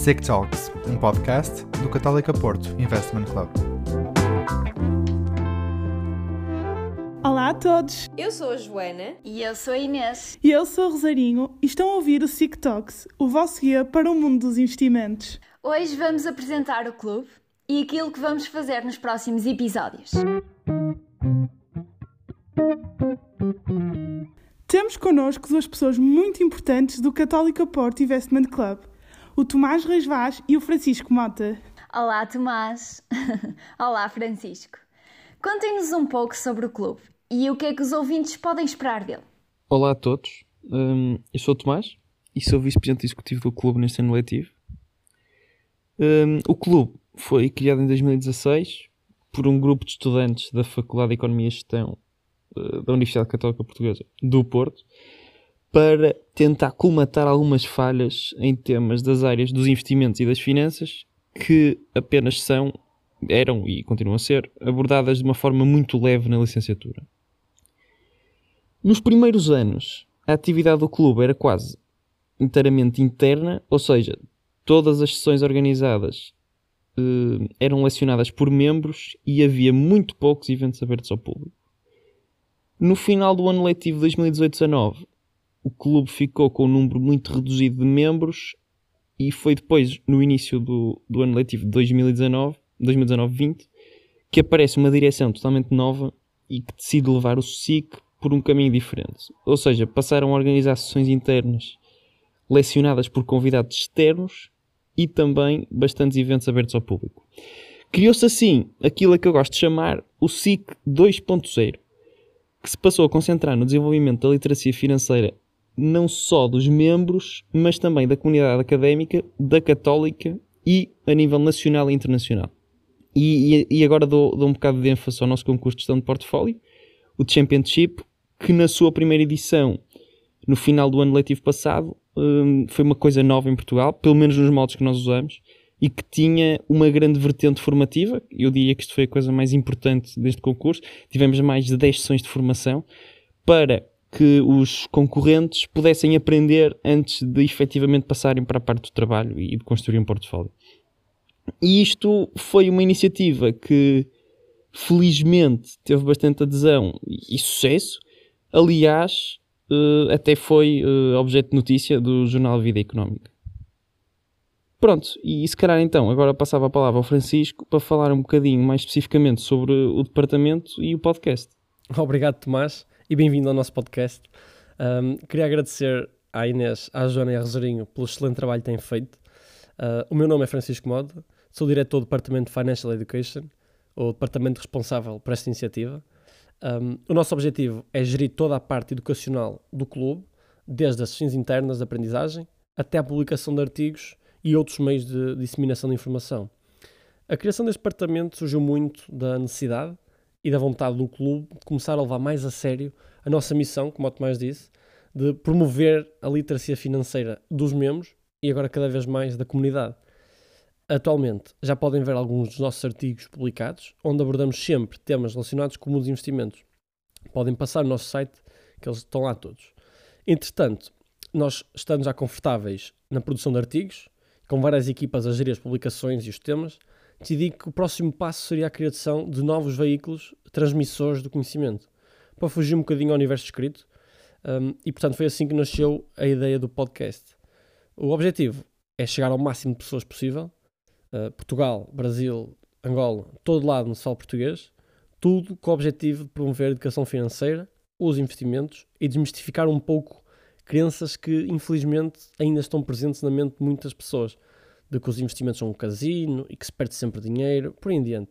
Sick Talks, um podcast do Católica Porto Investment Club. Olá a todos! Eu sou a Joana. E eu sou a Inês. E eu sou a Rosarinho e estão a ouvir o Sick Talks, o vosso guia para o mundo dos investimentos. Hoje vamos apresentar o clube e aquilo que vamos fazer nos próximos episódios. Temos connosco duas pessoas muito importantes do Católica Porto Investment Club, o Tomás Reis Vaz e o Francisco Mota. Olá, Tomás. Olá, Francisco. Contem-nos um pouco sobre o clube e o que é que os ouvintes podem esperar dele. Olá a todos, um, eu sou o Tomás e sou vice-presidente executivo do clube neste ano letivo. Um, o clube foi criado em 2016 por um grupo de estudantes da Faculdade de Economia e Gestão uh, da Universidade Católica Portuguesa do Porto para tentar colmatar algumas falhas em temas das áreas dos investimentos e das finanças que apenas são, eram e continuam a ser abordadas de uma forma muito leve na licenciatura. Nos primeiros anos, a atividade do clube era quase inteiramente interna, ou seja, todas as sessões organizadas uh, eram lecionadas por membros e havia muito poucos eventos abertos ao público. No final do ano letivo 2018-19, o clube ficou com um número muito reduzido de membros e foi depois, no início do, do ano letivo de 2019, 2019-20, que aparece uma direção totalmente nova e que decide levar o SIC por um caminho diferente. Ou seja, passaram a organizar sessões internas lecionadas por convidados externos e também bastantes eventos abertos ao público. Criou-se assim aquilo a que eu gosto de chamar o SIC 2.0, que se passou a concentrar no desenvolvimento da literacia financeira não só dos membros, mas também da comunidade académica, da católica e a nível nacional e internacional. E, e, e agora dou, dou, um bocado de ênfase ao nosso concurso de gestão de portfólio, o Championship, que na sua primeira edição, no final do ano letivo passado, um, foi uma coisa nova em Portugal, pelo menos nos moldes que nós usamos, e que tinha uma grande vertente formativa. Eu diria que isto foi a coisa mais importante deste concurso. Tivemos mais de 10 sessões de formação para que os concorrentes pudessem aprender antes de efetivamente passarem para a parte do trabalho e de construir um portfólio. E isto foi uma iniciativa que felizmente teve bastante adesão e sucesso. Aliás, uh, até foi uh, objeto de notícia do jornal Vida Económica. Pronto, e se calhar então, agora passava a palavra ao Francisco para falar um bocadinho mais especificamente sobre o departamento e o podcast. Obrigado, Tomás, e bem-vindo ao nosso podcast. Um, queria agradecer à Inês, à Joana e à Rosarinho pelo excelente trabalho que têm feito. Uh, o meu nome é Francisco Moda, sou diretor do Departamento de Financial Education, o departamento responsável por esta iniciativa. Um, o nosso objetivo é gerir toda a parte educacional do clube, desde as sessões internas de aprendizagem até a publicação de artigos e outros meios de disseminação de informação. A criação deste departamento surgiu muito da necessidade e da vontade do clube de começar a levar mais a sério a nossa missão, como o Tomás disse, de promover a literacia financeira dos membros e agora cada vez mais da comunidade. Atualmente já podem ver alguns dos nossos artigos publicados, onde abordamos sempre temas relacionados com os investimentos. Podem passar no nosso site, que eles estão lá todos. Entretanto, nós estamos já confortáveis na produção de artigos, com várias equipas a gerir as publicações e os temas, decidi que o próximo passo seria a criação de novos veículos transmissores do conhecimento, para fugir um bocadinho ao universo escrito, um, e portanto foi assim que nasceu a ideia do podcast. O objetivo é chegar ao máximo de pessoas possível, uh, Portugal, Brasil, Angola, todo lado no se fala português, tudo com o objetivo de promover a educação financeira, os investimentos e desmistificar um pouco crenças que infelizmente ainda estão presentes na mente de muitas pessoas, de que os investimentos são um casino e que se perde sempre dinheiro, por aí em diante.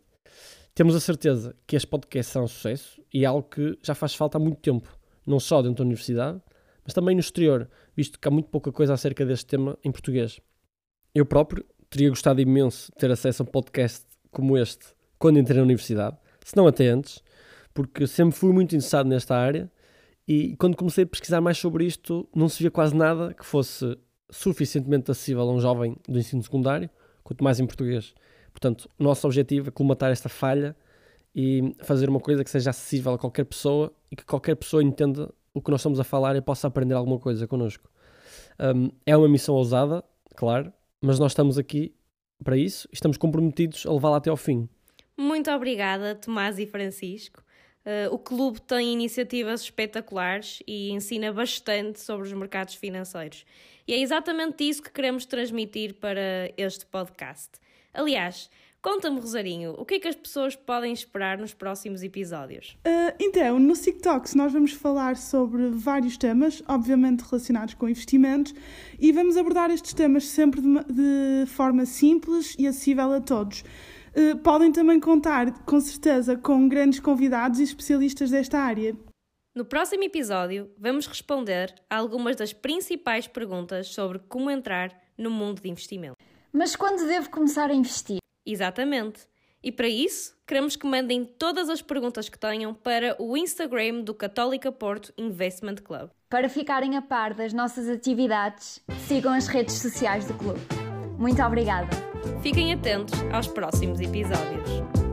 Temos a certeza que este podcast será um sucesso e é algo que já faz falta há muito tempo, não só dentro da universidade, mas também no exterior, visto que há muito pouca coisa acerca deste tema em português. Eu próprio teria gostado imenso ter acesso a um podcast como este quando entrei na universidade, se não até antes, porque sempre fui muito interessado nesta área e quando comecei a pesquisar mais sobre isto, não se via quase nada que fosse suficientemente acessível a um jovem do ensino secundário, quanto mais em português. Portanto, o nosso objetivo é colmatar esta falha e fazer uma coisa que seja acessível a qualquer pessoa e que qualquer pessoa entenda o que nós estamos a falar e possa aprender alguma coisa connosco. Um, é uma missão ousada, claro, mas nós estamos aqui para isso e estamos comprometidos a levá-la até ao fim. Muito obrigada, Tomás e Francisco. Uh, o clube tem iniciativas espetaculares e ensina bastante sobre os mercados financeiros. E é exatamente isso que queremos transmitir para este podcast. Aliás, conta-me, Rosarinho, o que é que as pessoas podem esperar nos próximos episódios? Uh, então, no TikToks nós vamos falar sobre vários temas, obviamente relacionados com investimentos, e vamos abordar estes temas sempre de, de forma simples e acessível a todos. Eh, podem também contar, com certeza, com grandes convidados e especialistas desta área. No próximo episódio, vamos responder a algumas das principais perguntas sobre como entrar no mundo de investimento. Mas quando devo começar a investir? Exatamente. E para isso, queremos que mandem todas as perguntas que tenham para o Instagram do Católica Porto Investment Club. Para ficarem a par das nossas atividades, sigam as redes sociais do clube. Muito obrigada. Fiquem atentos aos próximos episódios.